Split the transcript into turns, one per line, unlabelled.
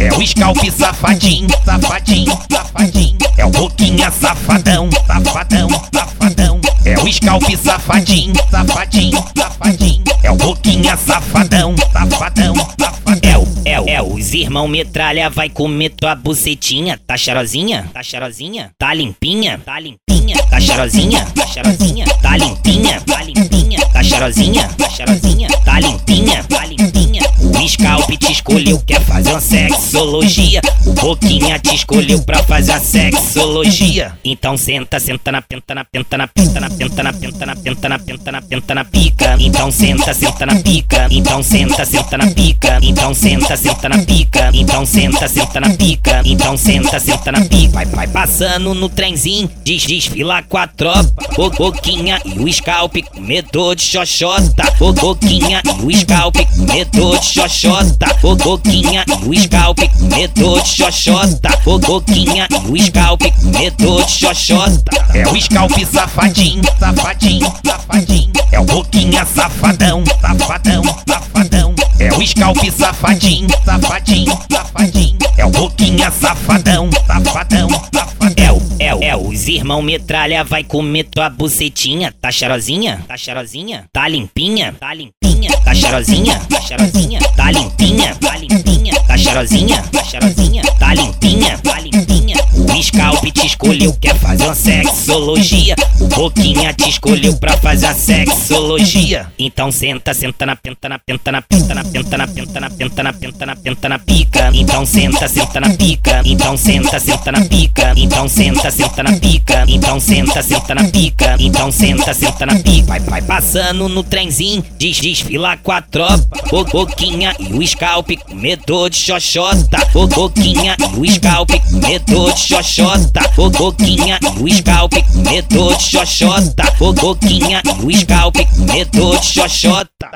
É o scalp safadinho, safadinho, safadinho. É o boquinha safadão, safadão, safadão. É o scalp safadinho, safadinho, safadinho. É o boquinha safadão, safadão, safadão. É o, é o, é os irmão metralha vai comer tua bucetinha. Tá cheirosinha? Tá cheirosinha? Tá limpinha? Tá limpinha? Tá cheirosinha? Tá cheirosinha? Tá limpinha? Tá limpinha? Tá cheirosinha? Tá cheirosinha? Tá limpinha? Scalp te escolheu, quer fazer uma sexologia. O boquinha te escolheu pra fazer a sexologia. Então senta, senta na penta, na penta, na penta, na penta, na penta, na penta, na penta, na penta, na pica. Então senta, senta na pica. Então senta, senta na pica. Então senta, senta na pica. Então senta, senta na pica. Então senta, senta na pica. Vai, vai passando no trenzinho, diz, desfila com a tropa. O boquinha e o scalp, comedor de xoxota. O boquinha e o scalp, comedor de xoxota. O boquinha e o scalp, comedor de xoxota. O boquinha o scalp, comedor de xoxota. É o scalp safadinho, safadinho, safadinho. É o boquinha safadão, safadão, safadão. É o scalp safadinho, safadinho, safadinho. É o boquinha safadão, safadão, safadão. É o, é o, é os irmão metralha vai comer tua bucetinha. Tá cheirosinha? Tá cheirosinha? Tá limpinha? Tá limpinha? Tá cheirosinha? Tá cheirosinha? Tá limpinha? Tá limpinha? Tá cheirosinha? Tá cheirosinha? Tá limpinha? Tá limpinha? Scalp te escolheu, quer fazer uma sexologia. O boquinha te escolheu pra fazer a sexologia. Então senta, senta na penta, na penta, na penta, na penta, na penta, na penta, na penta, na penta, na pica. Então senta, senta na pica. Então senta, senta na pica. Então senta, senta na pica. Então senta, senta na pica. Então senta, senta na pica. Vai, vai passando no trenzinho, diz, desfila com a tropa. O boquinha e o scalp, comedor de xoxota. O boquinha e o scalp, comedor de xoxota xoxota, o boquinha do scalp, medo de xoxota, o boquinha do scalp, medo de xoxota.